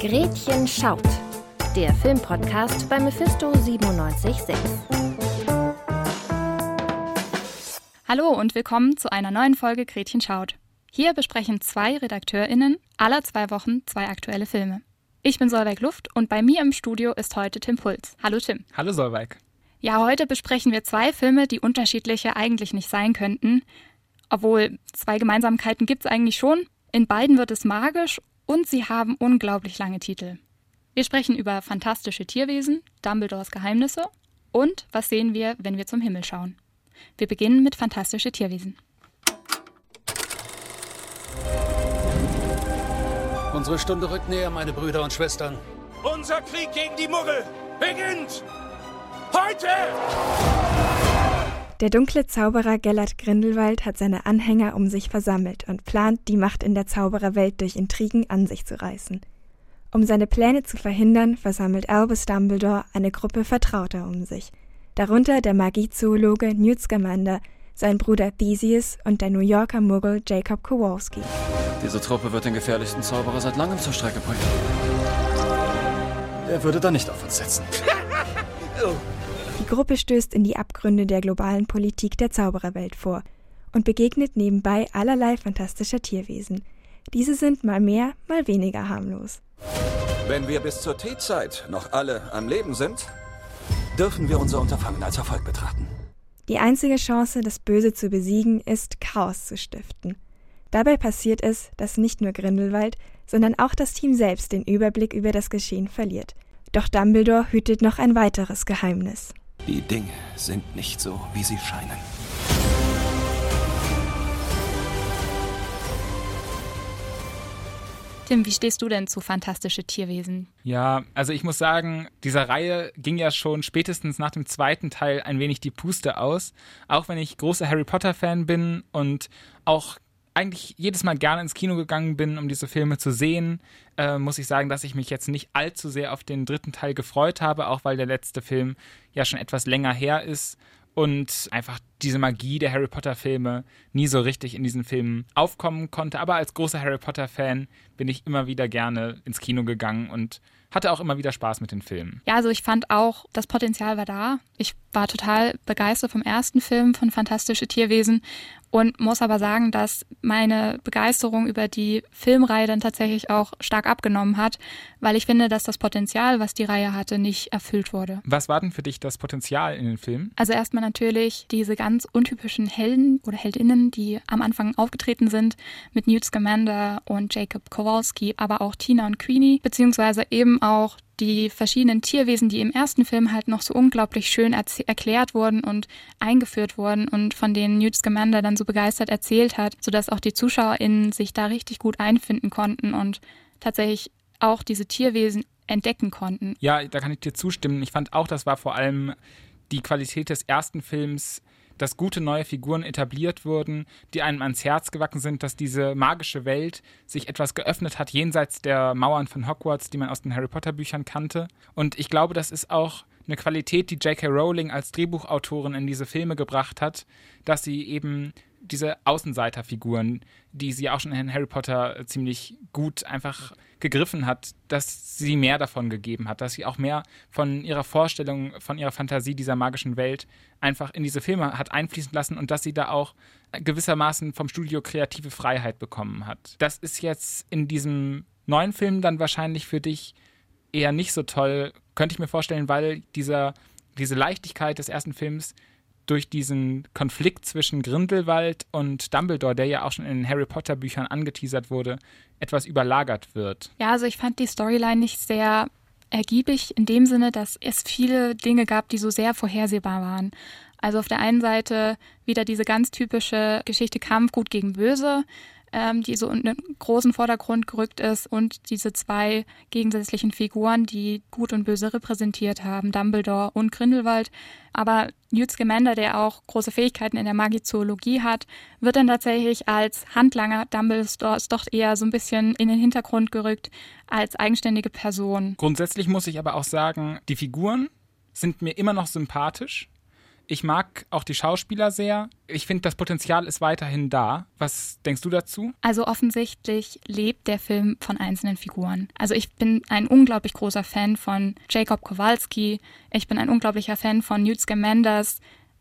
Gretchen schaut. Der Filmpodcast bei Mephisto 976. Hallo und willkommen zu einer neuen Folge Gretchen schaut. Hier besprechen zwei RedakteurInnen aller zwei Wochen zwei aktuelle Filme. Ich bin Solveig Luft und bei mir im Studio ist heute Tim Puls. Hallo Tim. Hallo Solveig. Ja, heute besprechen wir zwei Filme, die unterschiedlicher eigentlich nicht sein könnten. Obwohl, zwei Gemeinsamkeiten gibt es eigentlich schon. In beiden wird es magisch und sie haben unglaublich lange Titel. Wir sprechen über fantastische Tierwesen, Dumbledores Geheimnisse und was sehen wir, wenn wir zum Himmel schauen. Wir beginnen mit fantastische Tierwesen. Unsere Stunde rückt näher, meine Brüder und Schwestern. Unser Krieg gegen die Muggel beginnt heute! Der dunkle Zauberer Gellert Grindelwald hat seine Anhänger um sich versammelt und plant, die Macht in der Zaubererwelt durch Intrigen an sich zu reißen. Um seine Pläne zu verhindern, versammelt Albus Dumbledore eine Gruppe Vertrauter um sich, darunter der Magiezoologe Newt Scamander, sein Bruder Theseus und der New Yorker Muggel Jacob Kowalski. Diese Truppe wird den gefährlichsten Zauberer seit langem zur Strecke bringen. Er würde da nicht auf uns setzen. Die Gruppe stößt in die Abgründe der globalen Politik der Zaubererwelt vor und begegnet nebenbei allerlei fantastischer Tierwesen. Diese sind mal mehr, mal weniger harmlos. Wenn wir bis zur Teezeit noch alle am Leben sind, dürfen wir unser Unterfangen als Erfolg betrachten. Die einzige Chance, das Böse zu besiegen, ist Chaos zu stiften. Dabei passiert es, dass nicht nur Grindelwald, sondern auch das Team selbst den Überblick über das Geschehen verliert. Doch Dumbledore hütet noch ein weiteres Geheimnis. Die Dinge sind nicht so, wie sie scheinen. Tim, wie stehst du denn zu fantastische Tierwesen? Ja, also ich muss sagen, dieser Reihe ging ja schon spätestens nach dem zweiten Teil ein wenig die Puste aus. Auch wenn ich großer Harry Potter-Fan bin und auch eigentlich jedes Mal gerne ins Kino gegangen bin, um diese Filme zu sehen, äh, muss ich sagen, dass ich mich jetzt nicht allzu sehr auf den dritten Teil gefreut habe, auch weil der letzte Film ja schon etwas länger her ist und einfach diese Magie der Harry Potter-Filme nie so richtig in diesen Filmen aufkommen konnte. Aber als großer Harry Potter-Fan bin ich immer wieder gerne ins Kino gegangen und hatte auch immer wieder Spaß mit den Filmen. Ja, also ich fand auch, das Potenzial war da. Ich war total begeistert vom ersten Film von Fantastische Tierwesen und muss aber sagen, dass meine Begeisterung über die Filmreihe dann tatsächlich auch stark abgenommen hat, weil ich finde, dass das Potenzial, was die Reihe hatte, nicht erfüllt wurde. Was war denn für dich das Potenzial in den Filmen? Also erstmal natürlich diese ganz untypischen Helden oder Heldinnen, die am Anfang aufgetreten sind mit Newt Scamander und Jacob Kowalski, aber auch Tina und Queenie, beziehungsweise eben auch die verschiedenen Tierwesen, die im ersten Film halt noch so unglaublich schön erklärt wurden und eingeführt wurden und von denen Newt Scamander dann so begeistert erzählt hat, sodass auch die ZuschauerInnen sich da richtig gut einfinden konnten und tatsächlich auch diese Tierwesen entdecken konnten. Ja, da kann ich dir zustimmen. Ich fand auch, das war vor allem die Qualität des ersten Films dass gute neue Figuren etabliert wurden, die einem ans Herz gewachsen sind, dass diese magische Welt sich etwas geöffnet hat jenseits der Mauern von Hogwarts, die man aus den Harry Potter Büchern kannte. Und ich glaube, das ist auch eine Qualität, die J.K. Rowling als Drehbuchautorin in diese Filme gebracht hat, dass sie eben diese Außenseiterfiguren, die sie auch schon in Harry Potter ziemlich gut einfach gegriffen hat, dass sie mehr davon gegeben hat, dass sie auch mehr von ihrer Vorstellung, von ihrer Fantasie dieser magischen Welt einfach in diese Filme hat einfließen lassen und dass sie da auch gewissermaßen vom Studio kreative Freiheit bekommen hat. Das ist jetzt in diesem neuen Film dann wahrscheinlich für dich eher nicht so toll, könnte ich mir vorstellen, weil dieser, diese Leichtigkeit des ersten Films durch diesen Konflikt zwischen Grindelwald und Dumbledore, der ja auch schon in den Harry Potter Büchern angeteasert wurde, etwas überlagert wird. Ja, also ich fand die Storyline nicht sehr ergiebig in dem Sinne, dass es viele Dinge gab, die so sehr vorhersehbar waren. Also auf der einen Seite wieder diese ganz typische Geschichte Kampf gut gegen böse, ähm, die so in den großen Vordergrund gerückt ist und diese zwei gegensätzlichen Figuren, die Gut und Böse repräsentiert haben, Dumbledore und Grindelwald. Aber Newt Scamander, der auch große Fähigkeiten in der Magizoologie hat, wird dann tatsächlich als Handlanger Dumbledores doch eher so ein bisschen in den Hintergrund gerückt als eigenständige Person. Grundsätzlich muss ich aber auch sagen, die Figuren sind mir immer noch sympathisch Ich mag auch die Schauspieler sehr. Ich finde, das Potenzial ist weiterhin da. Was denkst du dazu? Also offensichtlich lebt der Film von einzelnen Figuren. Also ich bin ein unglaublich großer Fan von Jacob Kowalski. Ich bin ein unglaublicher Fan von Newt Scamanders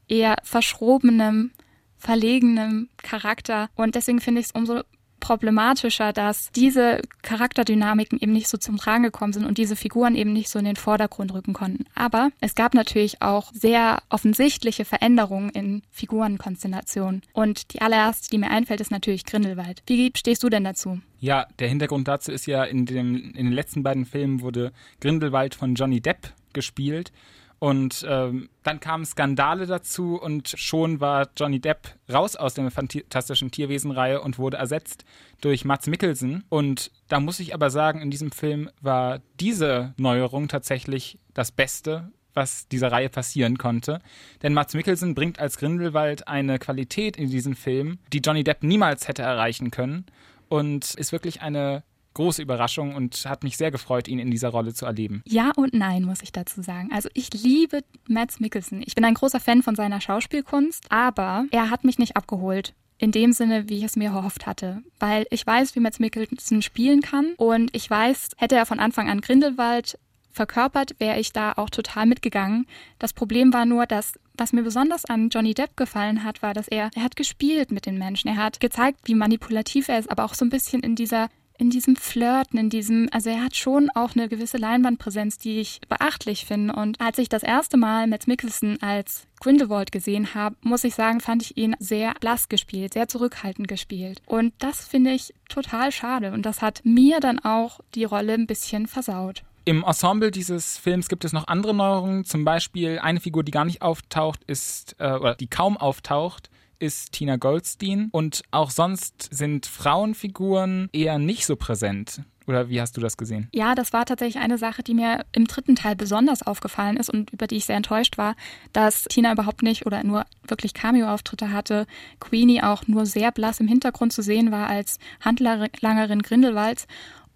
eher verschrobenem, verlegenem Charakter. Und deswegen finde ich es umso problematischer, dass diese Charakterdynamiken eben nicht so zum Tragen gekommen sind und diese Figuren eben nicht so in den Vordergrund rücken konnten. Aber es gab natürlich auch sehr offensichtliche Veränderungen in Figurenkonstellationen. Und die allererste, die mir einfällt, ist natürlich Grindelwald. Wie stehst du denn dazu? Ja, der Hintergrund dazu ist ja, in, dem, in den letzten beiden Filmen wurde Grindelwald von Johnny Depp gespielt. Und ähm, dann kamen Skandale dazu und schon war Johnny Depp raus aus der fantastischen Tierwesenreihe und wurde ersetzt durch Mats Mikkelsen. Und da muss ich aber sagen, in diesem Film war diese Neuerung tatsächlich das Beste, was dieser Reihe passieren konnte. Denn Mats Mikkelsen bringt als Grindelwald eine Qualität in diesen Film, die Johnny Depp niemals hätte erreichen können. Und ist wirklich eine große Überraschung und hat mich sehr gefreut, ihn in dieser Rolle zu erleben. Ja und nein, muss ich dazu sagen. Also ich liebe Mads Mikkelsen. Ich bin ein großer Fan von seiner Schauspielkunst, aber er hat mich nicht abgeholt in dem Sinne, wie ich es mir erhofft hatte. Weil ich weiß, wie Mads Mikkelsen spielen kann und ich weiß, hätte er von Anfang an Grindelwald verkörpert, wäre ich da auch total mitgegangen. Das Problem war nur, dass was mir besonders an Johnny Depp gefallen hat, war, dass er, er hat gespielt mit den Menschen. Er hat gezeigt, wie manipulativ er ist, aber auch so ein bisschen in dieser in diesem Flirten, in diesem, also er hat schon auch eine gewisse Leinwandpräsenz, die ich beachtlich finde. Und als ich das erste Mal Matt Mickelson als Grindelwald gesehen habe, muss ich sagen, fand ich ihn sehr blass gespielt, sehr zurückhaltend gespielt. Und das finde ich total schade. Und das hat mir dann auch die Rolle ein bisschen versaut. Im Ensemble dieses Films gibt es noch andere Neuerungen. Zum Beispiel eine Figur, die gar nicht auftaucht, ist, äh, oder die kaum auftaucht, ist Tina Goldstein und auch sonst sind Frauenfiguren eher nicht so präsent. Oder wie hast du das gesehen? Ja, das war tatsächlich eine Sache, die mir im dritten Teil besonders aufgefallen ist und über die ich sehr enttäuscht war, dass Tina überhaupt nicht oder nur wirklich Cameo-Auftritte hatte. Queenie auch nur sehr blass im Hintergrund zu sehen war als Handlangerin Grindelwalds.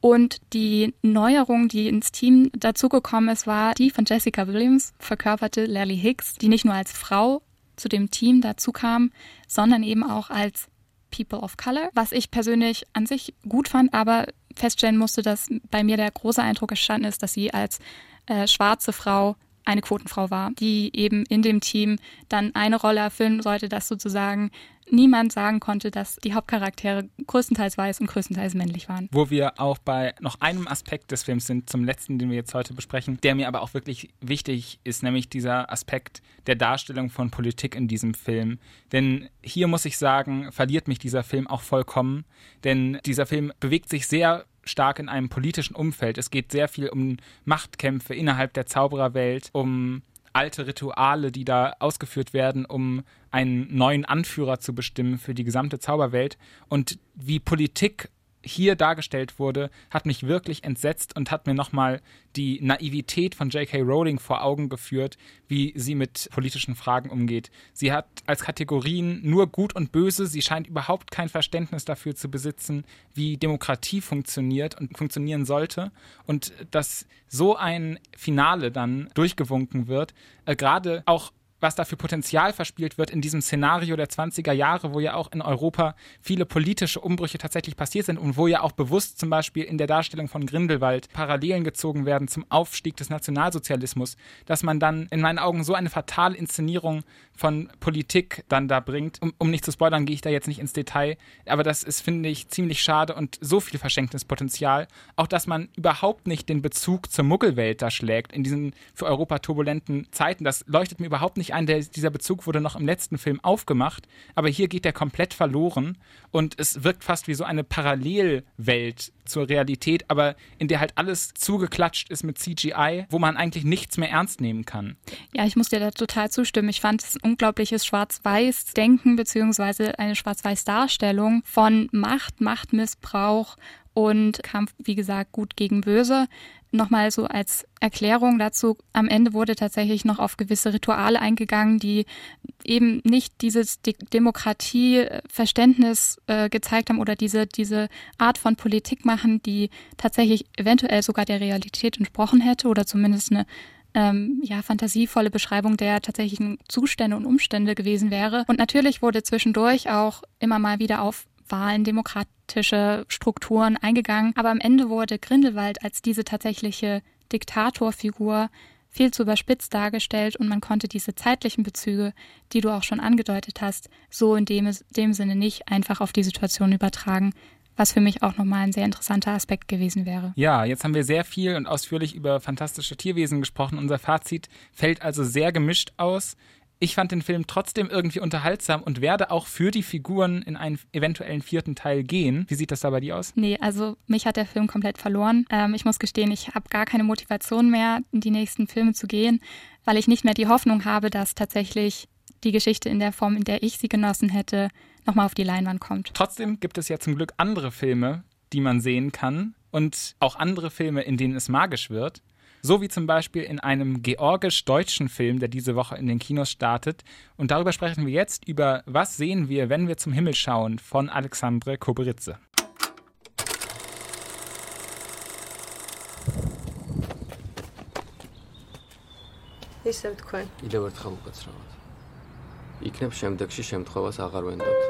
Und die Neuerung, die ins Team dazugekommen ist, war die von Jessica Williams, verkörperte Lily Hicks, die nicht nur als Frau zu dem Team dazu kam, sondern eben auch als People of Color, was ich persönlich an sich gut fand, aber feststellen musste, dass bei mir der große Eindruck entstanden ist, dass sie als äh, schwarze Frau eine Quotenfrau war, die eben in dem Team dann eine Rolle erfüllen sollte, dass sozusagen niemand sagen konnte, dass die Hauptcharaktere größtenteils weiß und größtenteils männlich waren. Wo wir auch bei noch einem Aspekt des Films sind, zum letzten, den wir jetzt heute besprechen, der mir aber auch wirklich wichtig ist, nämlich dieser Aspekt der Darstellung von Politik in diesem Film. Denn hier muss ich sagen, verliert mich dieser Film auch vollkommen, denn dieser Film bewegt sich sehr stark in einem politischen Umfeld. Es geht sehr viel um Machtkämpfe innerhalb der Zaubererwelt, um alte Rituale, die da ausgeführt werden, um einen neuen Anführer zu bestimmen für die gesamte Zauberwelt und wie Politik hier dargestellt wurde, hat mich wirklich entsetzt und hat mir nochmal die Naivität von J.K. Rowling vor Augen geführt, wie sie mit politischen Fragen umgeht. Sie hat als Kategorien nur Gut und Böse, sie scheint überhaupt kein Verständnis dafür zu besitzen, wie Demokratie funktioniert und funktionieren sollte. Und dass so ein Finale dann durchgewunken wird, äh, gerade auch was da für Potenzial verspielt wird in diesem Szenario der 20er Jahre, wo ja auch in Europa viele politische Umbrüche tatsächlich passiert sind und wo ja auch bewusst zum Beispiel in der Darstellung von Grindelwald Parallelen gezogen werden zum Aufstieg des Nationalsozialismus, dass man dann in meinen Augen so eine fatale Inszenierung von Politik dann da bringt. Um, um nicht zu spoilern, gehe ich da jetzt nicht ins Detail, aber das ist, finde ich, ziemlich schade und so viel verschenktes Potenzial. Auch, dass man überhaupt nicht den Bezug zur Muggelwelt da schlägt in diesen für Europa turbulenten Zeiten. Das leuchtet mir überhaupt nicht ein. Der, dieser Bezug wurde noch im letzten Film aufgemacht, aber hier geht der komplett verloren und es wirkt fast wie so eine Parallelwelt zur Realität, aber in der halt alles zugeklatscht ist mit CGI, wo man eigentlich nichts mehr ernst nehmen kann. Ja, ich muss dir da total zustimmen. Ich fand es ein unglaubliches Schwarz-Weiß-Denken beziehungsweise eine Schwarz-Weiß-Darstellung von Macht, Machtmissbrauch und Kampf, wie gesagt, gut gegen böse. Nochmal so als Erklärung dazu, am Ende wurde tatsächlich noch auf gewisse Rituale eingegangen, die eben nicht dieses De Demokratieverständnis äh, gezeigt haben oder diese, diese Art von Politik machen, die tatsächlich eventuell sogar der Realität entsprochen hätte oder zumindest eine ähm, ja, fantasievolle Beschreibung der tatsächlichen Zustände und Umstände gewesen wäre. Und natürlich wurde zwischendurch auch immer mal wieder auf Wahlen, demokratische Strukturen eingegangen. Aber am Ende wurde Grindelwald als diese tatsächliche Diktatorfigur viel zu überspitzt dargestellt und man konnte diese zeitlichen Bezüge, die du auch schon angedeutet hast, so in dem, dem Sinne nicht einfach auf die Situation übertragen, was für mich auch nochmal ein sehr interessanter Aspekt gewesen wäre. Ja, jetzt haben wir sehr viel und ausführlich über fantastische Tierwesen gesprochen. Unser Fazit fällt also sehr gemischt aus. Ich fand den Film trotzdem irgendwie unterhaltsam und werde auch für die Figuren in einen eventuellen vierten Teil gehen. Wie sieht das da bei dir aus? Nee, also mich hat der Film komplett verloren. Ähm, ich muss gestehen, ich habe gar keine Motivation mehr, in die nächsten Filme zu gehen, weil ich nicht mehr die Hoffnung habe, dass tatsächlich die Geschichte in der Form, in der ich sie genossen hätte, nochmal auf die Leinwand kommt. Trotzdem gibt es ja zum Glück andere Filme, die man sehen kann und auch andere Filme, in denen es magisch wird. So wie zum Beispiel in einem georgisch-deutschen Film, der diese Woche in den Kinos startet. Und darüber sprechen wir jetzt über Was sehen wir, wenn wir zum Himmel schauen von Alexandre Koberitze. ისევ თქვენ. კიდევ ერთხელ უკაცრავად. იქნებ შემდეგში შემთხვევას აღარ ვენდოთ.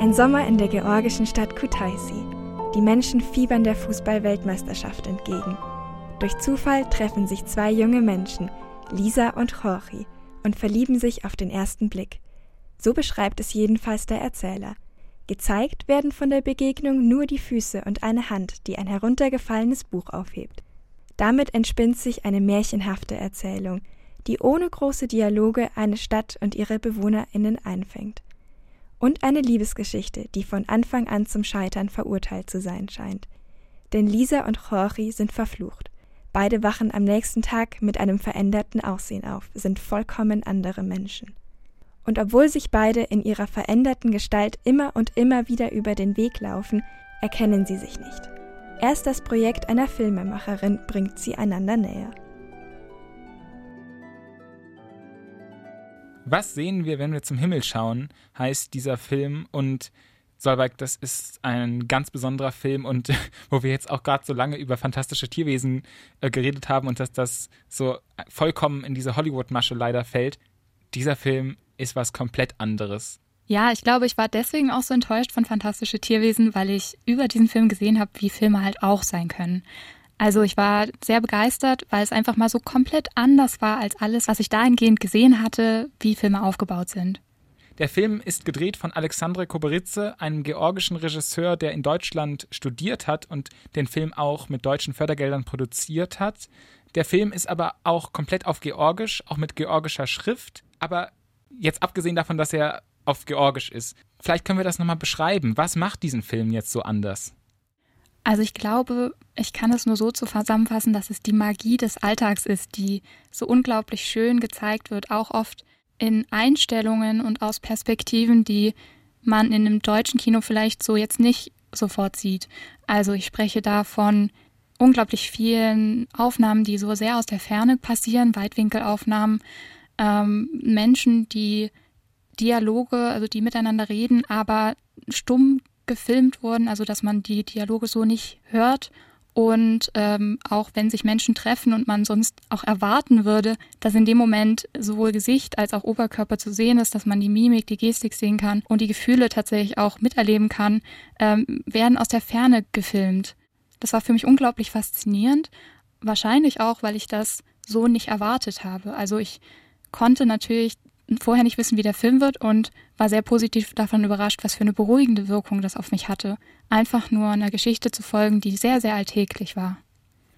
Ein Sommer in der georgischen Stadt Kutaisi. Die Menschen fiebern der Fußball-Weltmeisterschaft entgegen. Durch Zufall treffen sich zwei junge Menschen, Lisa und Jorge, und verlieben sich auf den ersten Blick. So beschreibt es jedenfalls der Erzähler. Gezeigt werden von der Begegnung nur die Füße und eine Hand, die ein heruntergefallenes Buch aufhebt. Damit entspinnt sich eine märchenhafte Erzählung, die ohne große Dialoge eine Stadt und ihre BewohnerInnen einfängt und eine Liebesgeschichte, die von Anfang an zum Scheitern verurteilt zu sein scheint. Denn Lisa und Jorge sind verflucht. Beide wachen am nächsten Tag mit einem veränderten Aussehen auf, sind vollkommen andere Menschen. Und obwohl sich beide in ihrer veränderten Gestalt immer und immer wieder über den Weg laufen, erkennen sie sich nicht. Erst das Projekt einer Filmemacherin bringt sie einander näher. Was sehen wir, wenn wir zum Himmel schauen, heißt dieser Film und Solveig, das ist ein ganz besonderer Film und wo wir jetzt auch gerade so lange über fantastische Tierwesen äh, geredet haben und dass das so vollkommen in diese Hollywood-Masche leider fällt, dieser Film ist was komplett anderes. Ja, ich glaube, ich war deswegen auch so enttäuscht von Fantastische Tierwesen, weil ich über diesen Film gesehen habe, wie Filme halt auch sein können. Also ich war sehr begeistert, weil es einfach mal so komplett anders war als alles, was ich dahingehend gesehen hatte, wie Filme aufgebaut sind. Der Film ist gedreht von Alexandre Koberitze, einem georgischen Regisseur, der in Deutschland studiert hat und den Film auch mit deutschen Fördergeldern produziert hat. Der Film ist aber auch komplett auf Georgisch, auch mit georgischer Schrift. Aber jetzt abgesehen davon, dass er auf Georgisch ist, vielleicht können wir das nochmal beschreiben. Was macht diesen Film jetzt so anders? Also ich glaube, ich kann es nur so zusammenfassen, dass es die Magie des Alltags ist, die so unglaublich schön gezeigt wird, auch oft in Einstellungen und aus Perspektiven, die man in einem deutschen Kino vielleicht so jetzt nicht sofort sieht. Also ich spreche da von unglaublich vielen Aufnahmen, die so sehr aus der Ferne passieren, Weitwinkelaufnahmen, ähm, Menschen, die Dialoge, also die miteinander reden, aber stumm gefilmt wurden, also dass man die Dialoge so nicht hört. Und ähm, auch wenn sich Menschen treffen und man sonst auch erwarten würde, dass in dem Moment sowohl Gesicht als auch Oberkörper zu sehen ist, dass man die Mimik, die Gestik sehen kann und die Gefühle tatsächlich auch miterleben kann, ähm, werden aus der Ferne gefilmt. Das war für mich unglaublich faszinierend. Wahrscheinlich auch, weil ich das so nicht erwartet habe. Also ich konnte natürlich vorher nicht wissen, wie der Film wird und war sehr positiv davon überrascht, was für eine beruhigende Wirkung das auf mich hatte. Einfach nur einer Geschichte zu folgen, die sehr, sehr alltäglich war.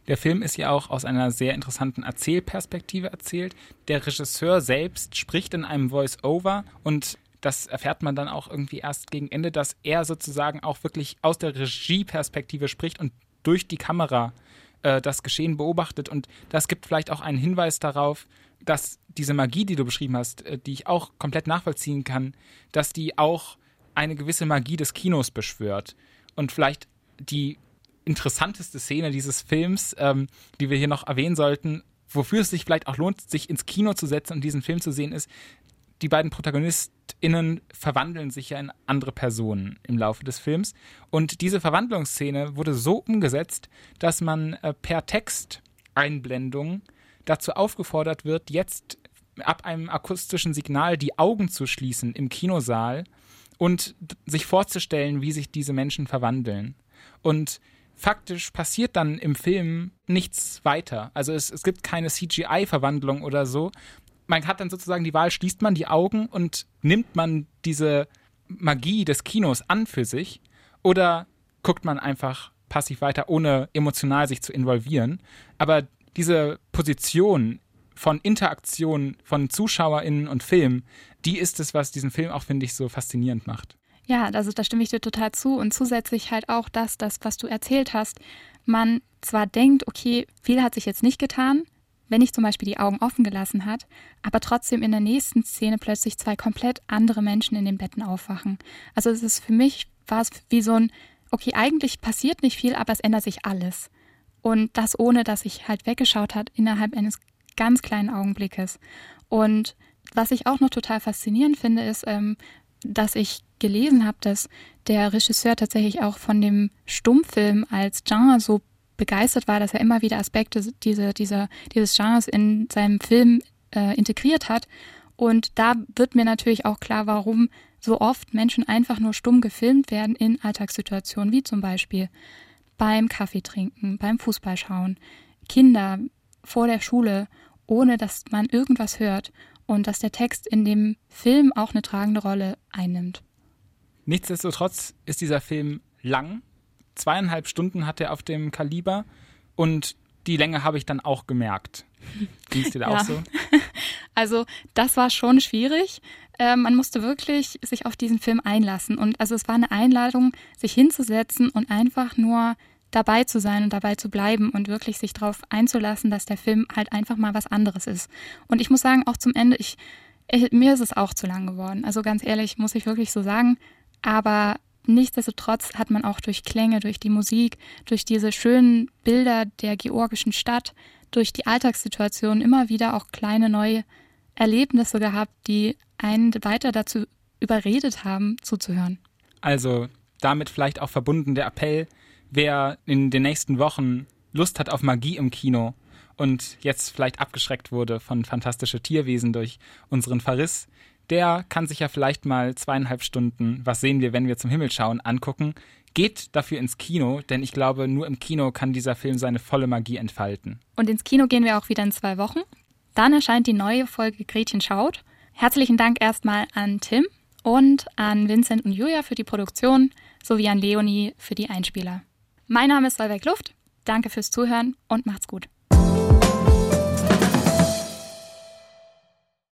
Der Film ist ja auch aus einer sehr interessanten Erzählperspektive erzählt. Der Regisseur selbst spricht in einem Voice-Over und das erfährt man dann auch irgendwie erst gegen Ende, dass er sozusagen auch wirklich aus der Regieperspektive spricht und durch die Kamera äh, das Geschehen beobachtet. Und das gibt vielleicht auch einen Hinweis darauf, dass diese Magie, die du beschrieben hast, äh, die ich auch komplett nachvollziehen kann, dass die auch eine gewisse Magie des Kinos beschwört. Und vielleicht die interessanteste Szene dieses Films, ähm, die wir hier noch erwähnen sollten, wofür es sich vielleicht auch lohnt, sich ins Kino zu setzen und diesen Film zu sehen, ist, die beiden ProtagonistInnen verwandeln sich ja in andere Personen im Laufe des Films. Und diese Verwandlungsszene wurde so umgesetzt, dass man äh, per Texteinblendung dazu aufgefordert wird, jetzt ab einem akustischen Signal die Augen zu schließen im Kinosaal und sich vorzustellen, wie sich diese Menschen verwandeln. Und faktisch passiert dann im Film nichts weiter. Also es, es gibt keine CGI-Verwandlung oder so. Man hat dann sozusagen die Wahl, schließt man die Augen und nimmt man diese Magie des Kinos an für sich oder guckt man einfach passiv weiter, ohne emotional sich zu involvieren. Aber diese Position von Interaktion von ZuschauerInnen und Film, die ist es, was diesen Film auch, finde ich, so faszinierend macht. Ja, also da stimme ich dir total zu. Und zusätzlich halt auch das, das, was du erzählt hast, man zwar denkt, okay, viel hat sich jetzt nicht getan, wenn ich zum Beispiel die Augen offen gelassen hat, aber trotzdem in der nächsten Szene plötzlich zwei komplett andere Menschen in den Betten aufwachen. Also es ist für mich, war es wie so ein, okay, eigentlich passiert nicht viel, aber es ändert sich alles. Und das ohne, dass ich halt weggeschaut hat innerhalb eines ganz kleinen Augenblickes. Und was ich auch noch total faszinierend finde, ist, ähm, dass ich gelesen habe, dass der Regisseur tatsächlich auch von dem Stummfilm als Genre so begeistert war, dass er immer wieder Aspekte diese, dieser, dieses Genres in seinem Film äh, integriert hat. Und da wird mir natürlich auch klar, warum so oft Menschen einfach nur stumm gefilmt werden in Alltagssituationen, wie zum Beispiel beim Kaffeetrinken, beim Fußballschauen, Kinder vor der Schule, ohne dass man irgendwas hört und dass der Text in dem Film auch eine tragende Rolle einnimmt. Nichtsdestotrotz ist dieser Film lang. Zweieinhalb Stunden hat er auf dem Kaliber und die Länge habe ich dann auch gemerkt. Ging es dir da ja. auch so? Also das war schon schwierig. Äh, man musste wirklich sich auf diesen Film einlassen. Und also es war eine Einladung, sich hinzusetzen und einfach nur dabei zu sein und dabei zu bleiben und wirklich sich darauf einzulassen, dass der Film halt einfach mal was anderes ist. Und ich muss sagen, auch zum Ende, ich, ich, mir ist es auch zu lang geworden. Also ganz ehrlich, muss ich wirklich so sagen. Aber nichtsdestotrotz hat man auch durch Klänge, durch die Musik, durch diese schönen Bilder der georgischen Stadt, durch die Alltagssituation immer wieder auch kleine neue Erlebnisse gehabt, die einen weiter dazu überredet haben, zuzuhören. Also damit vielleicht auch verbunden der Appell, wer in den nächsten Wochen Lust hat auf Magie im Kino und jetzt vielleicht abgeschreckt wurde von fantastische Tierwesen durch unseren Verriss, der kann sich ja vielleicht mal zweieinhalb Stunden, was sehen wir, wenn wir zum Himmel schauen, angucken. Geht dafür ins Kino, denn ich glaube, nur im Kino kann dieser Film seine volle Magie entfalten. Und ins Kino gehen wir auch wieder in zwei Wochen. Dann erscheint die neue Folge Gretchen schaut. Herzlichen Dank erstmal an Tim und an Vincent und Julia für die Produktion sowie an Leonie für die Einspieler. Mein Name ist Solveig Luft. Danke fürs Zuhören und macht's gut.